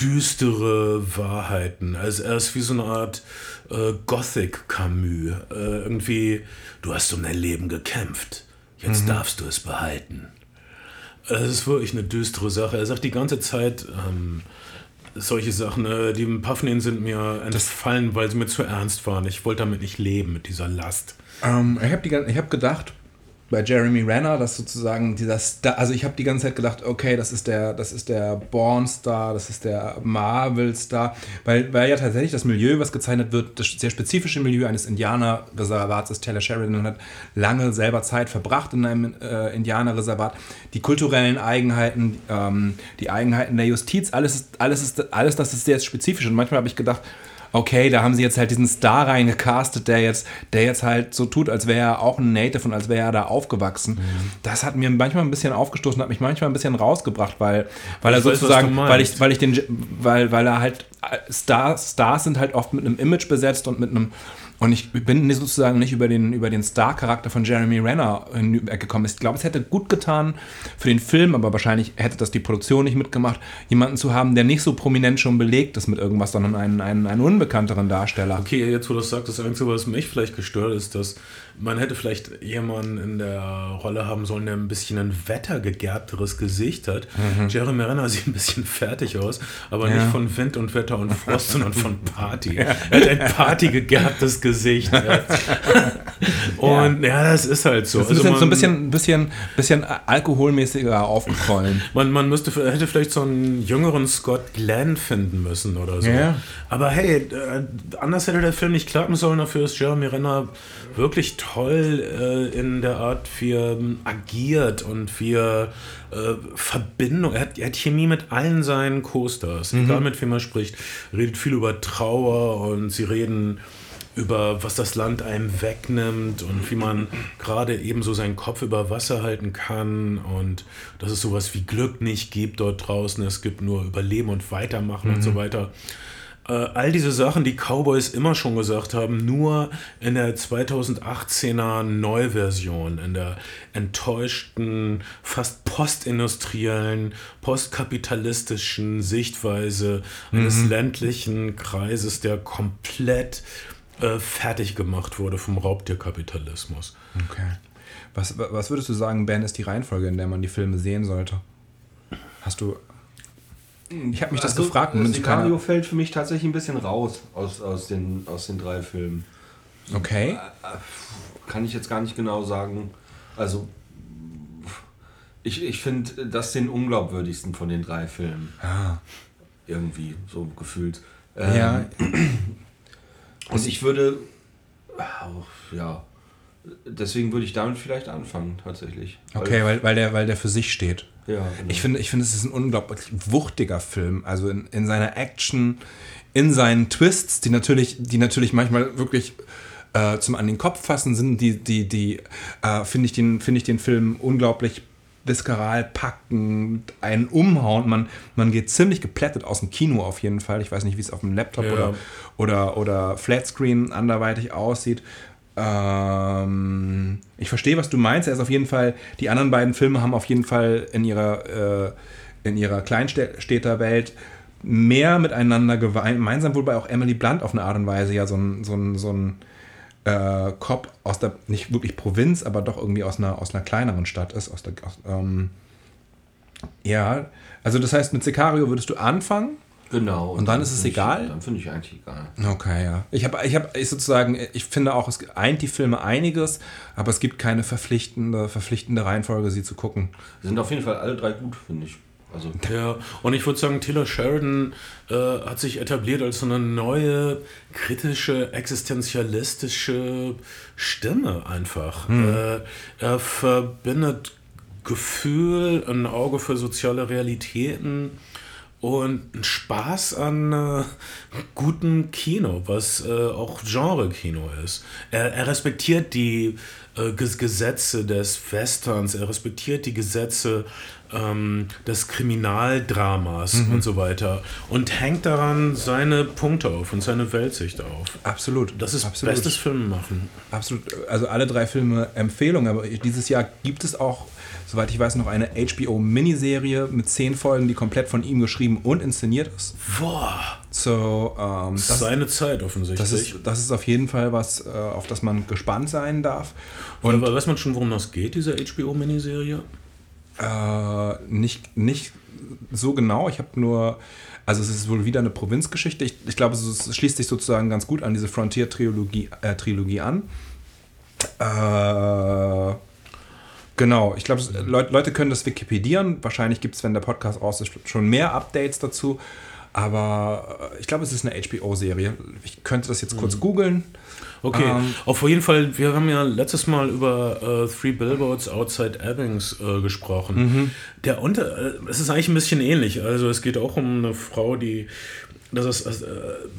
düstere Wahrheiten. Also er ist wie so eine Art äh, Gothic Camus. Äh, irgendwie, du hast um dein Leben gekämpft. Jetzt darfst du es behalten. Es ist wirklich eine düstere Sache. Er sagt die ganze Zeit ähm, solche Sachen, äh, die im Puffnen sind mir entfallen, weil sie mir zu ernst waren. Ich wollte damit nicht leben, mit dieser Last. Ähm, ich habe hab gedacht, bei Jeremy Renner, dass sozusagen dieser Star, also ich habe die ganze Zeit gedacht, okay, das ist der, das ist der Bourne-Star, das ist der Marvel-Star, weil, weil ja tatsächlich das Milieu, was gezeichnet wird, das sehr spezifische Milieu eines Indianerreservats ist. Taylor Sheridan hat lange selber Zeit verbracht in einem äh, Indianerreservat. Die kulturellen Eigenheiten, ähm, die Eigenheiten der Justiz, alles alles ist, alles das ist sehr spezifisch. Und manchmal habe ich gedacht, okay, da haben sie jetzt halt diesen Star reingecastet, der jetzt, der jetzt halt so tut, als wäre er auch ein Native und als wäre er da aufgewachsen. Das hat mir manchmal ein bisschen aufgestoßen, hat mich manchmal ein bisschen rausgebracht, weil, weil er Ich weiß, sozusagen, meinst. weil ich, weil ich den, weil, weil er halt Stars, Stars sind halt oft mit einem Image besetzt und mit einem und ich bin sozusagen nicht über den, über den Star-Charakter von Jeremy Renner hingekommen. Ich glaube, es hätte gut getan für den Film, aber wahrscheinlich hätte das die Produktion nicht mitgemacht, jemanden zu haben, der nicht so prominent schon belegt ist mit irgendwas, sondern einen, einen, einen unbekannteren Darsteller. Okay, jetzt wo du das sagst, das Einzige, was mich vielleicht gestört ist, dass man hätte vielleicht jemanden in der Rolle haben sollen, der ein bisschen ein wettergegerbteres Gesicht hat. Jeremy Renner [laughs] sieht ein bisschen fertig aus, aber Ja. nicht von Wind und Wetter und Frost, [laughs] sondern von Party. Er hat ein partygegerbtes Gesicht. Ja. [laughs] Und ja. das ist halt so. Das ist ein bisschen, Also so ein man- bisschen, bisschen, bisschen alkoholmäßiger aufgequollen. Man, man müsste, hätte vielleicht so einen jüngeren Scott Glenn finden müssen oder so. Ja. Aber hey, äh, anders hätte der Film nicht klappen sollen. Dafür ist Jeremy Renner wirklich toll äh, in der Art, wie er ähm, agiert und wie er äh, Verbindung. Er hat, er hat Chemie mit allen seinen Co-Stars, egal mit wem er spricht. Redet viel über Trauer und sie reden über was das Land einem wegnimmt und wie man gerade eben so seinen Kopf über Wasser halten kann und dass es sowas wie Glück nicht gibt dort draußen. Es gibt nur Überleben und Weitermachen und so weiter. Äh, all diese Sachen, die Cowboys immer schon gesagt haben, nur in der 2018er Neuversion, in der enttäuschten, fast postindustriellen, postkapitalistischen Sichtweise eines ländlichen Kreises, der komplett äh, fertig gemacht wurde vom Raubtierkapitalismus. Okay. Was, was würdest du sagen, Ben, ist die Reihenfolge, in der man die Filme sehen sollte? Hast du. Ich habe mich das Also, gefragt. äh, und Sicario fällt für mich tatsächlich ein bisschen raus aus, aus, den, aus den drei Filmen. Okay. Kann ich jetzt gar nicht genau sagen. Also, ich, ich finde das den unglaubwürdigsten von den drei Filmen. Ah. Irgendwie, so gefühlt. Ähm, Ja, Und ich würde, auch, ja, deswegen würde ich damit vielleicht anfangen, tatsächlich. Okay, weil, weil, der, weil der für sich steht. Ja, genau. Ich finde, ich finde, es ist ein unglaublich wuchtiger Film. Also in, in seiner Action, in seinen Twists, die natürlich, die natürlich manchmal wirklich äh, zum an den Kopf fassen sind, die, die, die äh, finde ich, den- finde ich den Film unglaublich viskaral packend, einen umhauen. Man, man geht ziemlich geplättet aus dem Kino auf jeden Fall. Ich weiß nicht, wie es auf dem Laptop Ja. oder, oder, oder Flatscreen anderweitig aussieht. Ähm, ich verstehe, was du meinst. Er ist auf jeden Fall, die anderen beiden Filme haben auf jeden Fall in ihrer, äh, in ihrer Kleinstädterwelt mehr miteinander. Gemeinsam, wobei auch Emily Blunt auf eine Art und Weise ja so ein, so ein, so ein äh, Cop aus der, nicht wirklich Provinz, aber doch irgendwie aus einer, aus einer kleineren Stadt ist. Aus der, aus, ähm, ja, also das heißt, mit Sicario würdest du anfangen? Genau. Und dann ist es finde ich- egal? Dann finde ich eigentlich egal. Okay, ja. Ich habe ich hab, ich sozusagen, ich finde auch, es eint die Filme einiges, aber es gibt keine verpflichtende, verpflichtende Reihenfolge, sie zu gucken. Sie sind auf jeden Fall alle drei gut, finde ich. Also [laughs] Ja, und ich würde sagen, Taylor Sheridan äh, hat sich etabliert als so eine neue, kritische, existenzialistische Stimme einfach. Äh, er verbindet Gefühl, ein Auge für soziale Realitäten und einen Spaß an äh, gutem Kino, was äh, auch Genre-Kino ist. Er, er respektiert die äh, Ges- Gesetze des Westerns, er respektiert die Gesetze ähm, des Kriminaldramas und so weiter und hängt daran seine Punkte auf und seine Weltsicht auf. Absolut. Das ist Absolut. bestes Filmemachen. Absolut. Also alle drei Filme Empfehlung, aber dieses Jahr gibt es auch, soweit ich weiß, noch eine HBO-Miniserie mit zehn Folgen, die komplett von ihm geschrieben und inszeniert ist. Boah, So, ähm, das, seine Zeit offensichtlich. das, ist, das ist auf jeden Fall was, äh, auf das man gespannt sein darf. und aber weiß man schon, worum das geht, diese HBO-Miniserie? Äh, nicht, nicht so genau. Ich habe nur, also es ist wohl wieder eine Provinzgeschichte. Ich, ich glaube, es, schließt sich sozusagen ganz gut an diese Frontier-Trilogie äh, Trilogie an. Äh, genau, ich glaube, Leute, können das Wikipedieren. Wahrscheinlich gibt es, wenn der Podcast raus ist, schon mehr Updates dazu. Aber äh, ich glaube, es ist eine HBO-Serie. Ich könnte das jetzt kurz googeln. Okay, Ähm, auf jeden Fall, wir haben ja letztes Mal über äh, Three Billboards Outside Ebbings äh, gesprochen. Mhm. Der unter, äh, es ist eigentlich ein bisschen ähnlich. Also es geht auch um eine Frau, die das ist äh,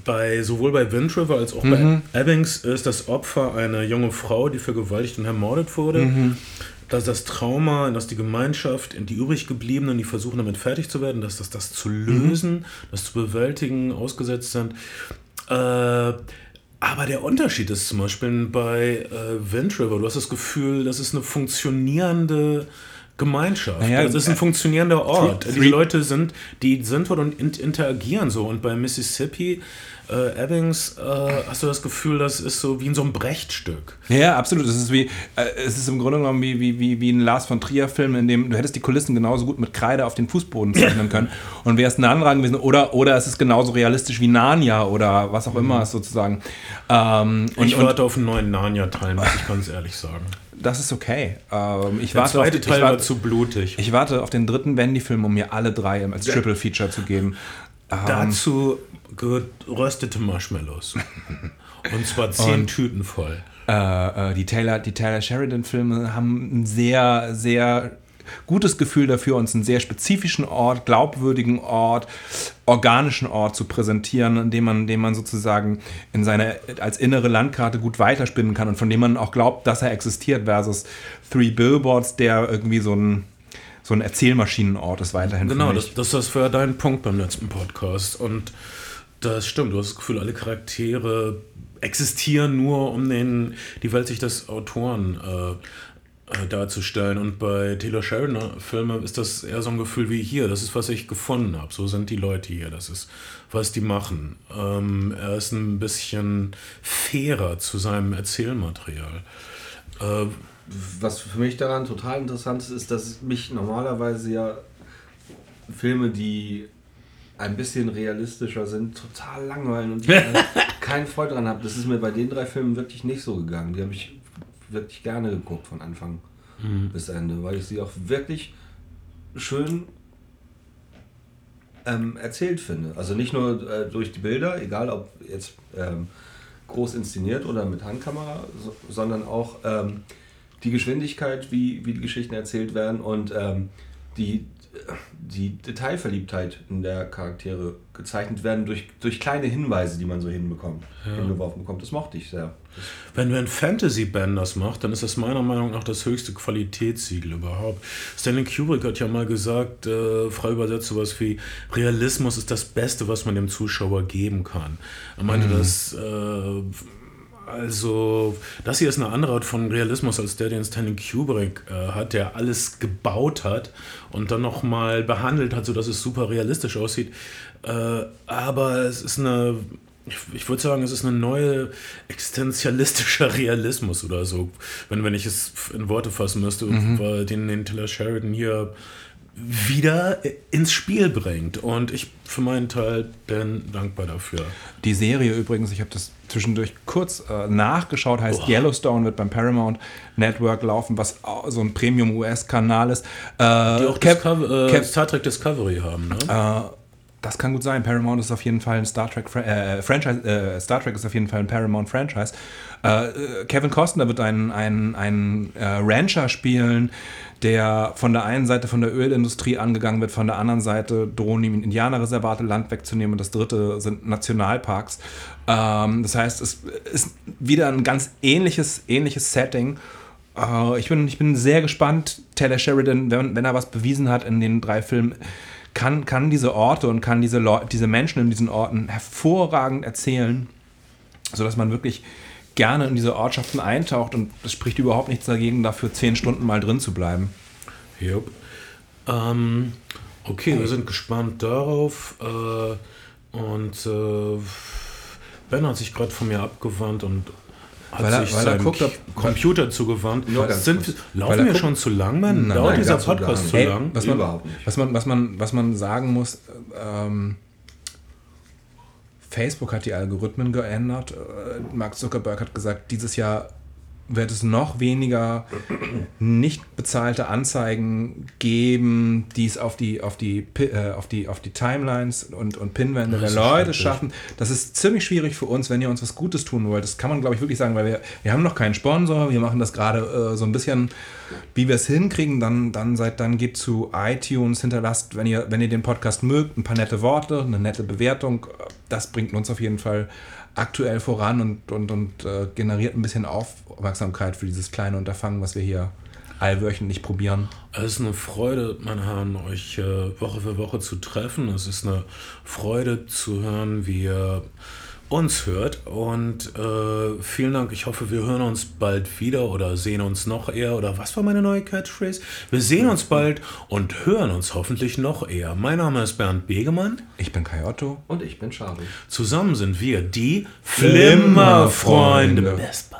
bei sowohl bei Wind River als auch Mhm. bei Ebbings ist das Opfer eine junge Frau, die vergewaltigt und ermordet wurde. Mhm. Dass das Trauma, dass die Gemeinschaft, die übrig gebliebenen, die versuchen damit fertig zu werden, dass das, das zu lösen, das zu bewältigen, ausgesetzt sind. Äh, aber der Unterschied ist zum Beispiel bei äh, Wind River, du hast das Gefühl, das ist eine funktionierende Gemeinschaft. Naja, das ist ein äh, funktionierender Ort. Three- Die Leute sind, die sind dort und in, interagieren so. Und bei Mississippi, äh, Ebbings, äh, hast du das Gefühl, das ist so wie in so einem Brechtstück. Ja, absolut. Es ist wie, äh, es ist im Grunde genommen wie, wie, wie, wie ein Lars von Trier-Film, in dem du hättest die Kulissen genauso gut mit Kreide auf den Fußboden [laughs] zeichnen können und wärst nah dran gewesen. Oder, oder es ist genauso realistisch wie Narnia oder was auch immer es sozusagen. Ähm, und, ich und warte auf einen neuen Narnia-Teil, muss ich ganz ehrlich sagen. Das ist okay. Ähm, ich, Der warte auf, zweite ich, Teil war warte, zu blutig. ich warte auf den dritten Wendy-Film, um mir alle drei als Triple Feature zu geben. Ähm, Dazu geröstete Marshmallows. [laughs] Und zwar zehn Tüten voll. äh, äh, die Taylor, die Taylor Sheridan-Filme haben ein sehr, sehr gutes Gefühl dafür, uns einen sehr spezifischen Ort, glaubwürdigen Ort, organischen Ort zu präsentieren, in dem man, den man sozusagen in seine, als innere Landkarte gut weiterspinnen kann und von dem man auch glaubt, dass er existiert, versus Three Billboards, der irgendwie so ein, so ein Erzählmaschinenort ist weiterhin. Genau, das, das, das war dein Punkt beim letzten Podcast. Und das stimmt, du hast das Gefühl, alle Charaktere existieren nur, um den, die Weltsicht des Autoren äh, darzustellen. Und bei Taylor Sheridan-Filmen ist das eher so ein Gefühl wie hier, das ist, was ich gefunden habe. So sind die Leute hier, das ist, was die machen. Ähm, er ist ein bisschen fairer zu seinem Erzählmaterial. Äh, Was für mich daran total interessant ist, ist, dass mich normalerweise ja Filme, die ein bisschen realistischer sind, total langweilen und ich [laughs] keinen Freude dran habe. Das ist mir bei den drei Filmen wirklich nicht so gegangen. Die habe ich wirklich gerne geguckt von Anfang bis Ende, weil ich sie auch wirklich schön ähm, erzählt finde. Also nicht nur äh, durch die Bilder, egal ob jetzt ähm, groß inszeniert oder mit Handkamera, so, sondern auch ähm, die Geschwindigkeit, wie, wie die Geschichten erzählt werden und ähm, die, die Detailverliebtheit in der Charaktere gezeichnet werden durch, durch kleine Hinweise, die man so hinbekommt, hingeworfen bekommt. Das mochte ich sehr. Wenn, wenn Fantasy-Band das macht, dann ist das meiner Meinung nach das höchste Qualitätssiegel überhaupt. Stanley Kubrick hat ja mal gesagt, äh, frei übersetzt sowas wie, Realismus ist das Beste, was man dem Zuschauer geben kann. Er meinte, dass, äh, also, das hier ist eine andere Art von Realismus als der, den Stanley Kubrick äh, hat, der alles gebaut hat und dann nochmal behandelt hat, sodass es super realistisch aussieht. Äh, aber es ist eine ich, ich würde sagen, es ist eine neue existenzialistischer [laughs] Realismus oder so, wenn, wenn ich es in Worte fassen müsste, weil den, den Taylor Sheridan hier wieder ins Spiel bringt. Und ich für meinen Teil bin dankbar dafür. Die Serie übrigens, ich habe das zwischendurch kurz äh, nachgeschaut, heißt oh. Yellowstone, wird beim Paramount Network laufen, was so ein Premium-US-Kanal ist. Äh, Die auch Cap, Discover, äh, Star Trek Discovery haben, ne? Äh, das kann gut sein. Paramount ist auf jeden Fall ein Star Trek äh, Franchise. Äh, Star Trek ist auf jeden Fall ein Paramount Franchise. Äh, Kevin Costner wird einen, einen, einen äh, Rancher spielen, der von der einen Seite von der Ölindustrie angegangen wird, von der anderen Seite drohen ihm Indianerreservate Land wegzunehmen und das dritte sind Nationalparks. Ähm, das heißt, es ist wieder ein ganz ähnliches, ähnliches Setting. Äh, ich, bin, ich bin sehr gespannt. Taylor Sheridan, wenn, wenn er was bewiesen hat in den drei Filmen, kann, kann diese Orte und kann diese, Leute, diese Menschen in diesen Orten hervorragend erzählen, sodass man wirklich gerne in diese Ortschaften eintaucht und es spricht überhaupt nichts dagegen, dafür zehn Stunden mal drin zu bleiben. Yep. Ähm, okay, wir sind gespannt darauf. Äh, und äh, Ben hat sich gerade von mir abgewandt und hat weil er, sich weil seinem guckt, Computer zugewandt. Sind, laufen wir schon zu lang, man? Nein, Dauert dieser Podcast zu lang? Was man, Überhaupt nicht. Was man, was man, was man sagen muss, ähm, Facebook hat die Algorithmen geändert. Äh, Mark Zuckerberg hat gesagt, dieses Jahr wird es noch weniger nicht bezahlte Anzeigen geben, die es auf die, auf die, äh, auf die, auf die Timelines und, und Pinwände der Leute schaffen. Das ist ziemlich schwierig für uns, wenn ihr uns was Gutes tun wollt. Das kann man, glaube ich, wirklich sagen, weil wir, wir haben noch keinen Sponsor, wir machen das gerade äh, so ein bisschen, wie wir es hinkriegen, dann, dann seid, dann geht zu iTunes, hinterlasst, wenn ihr, wenn ihr den Podcast mögt, ein paar nette Worte, eine nette Bewertung. Das bringt uns auf jeden Fall aktuell voran und, und, und äh, generiert ein bisschen Aufmerksamkeit für dieses kleine Unterfangen, was wir hier allwöchentlich probieren. Es ist eine Freude, meine Herren, euch äh, Woche für Woche zu treffen. Es ist eine Freude zu hören, wie ihr uns hört. Und äh, vielen Dank. Ich hoffe, wir hören uns bald wieder oder sehen uns noch eher. Oder was war meine neue Catchphrase? Wir sehen uns bald und hören uns hoffentlich noch eher. Mein Name ist Bernd Begemann. Ich bin Kai Otto. Und ich bin Charlie. Zusammen sind wir die Flimmerfreunde. Bald.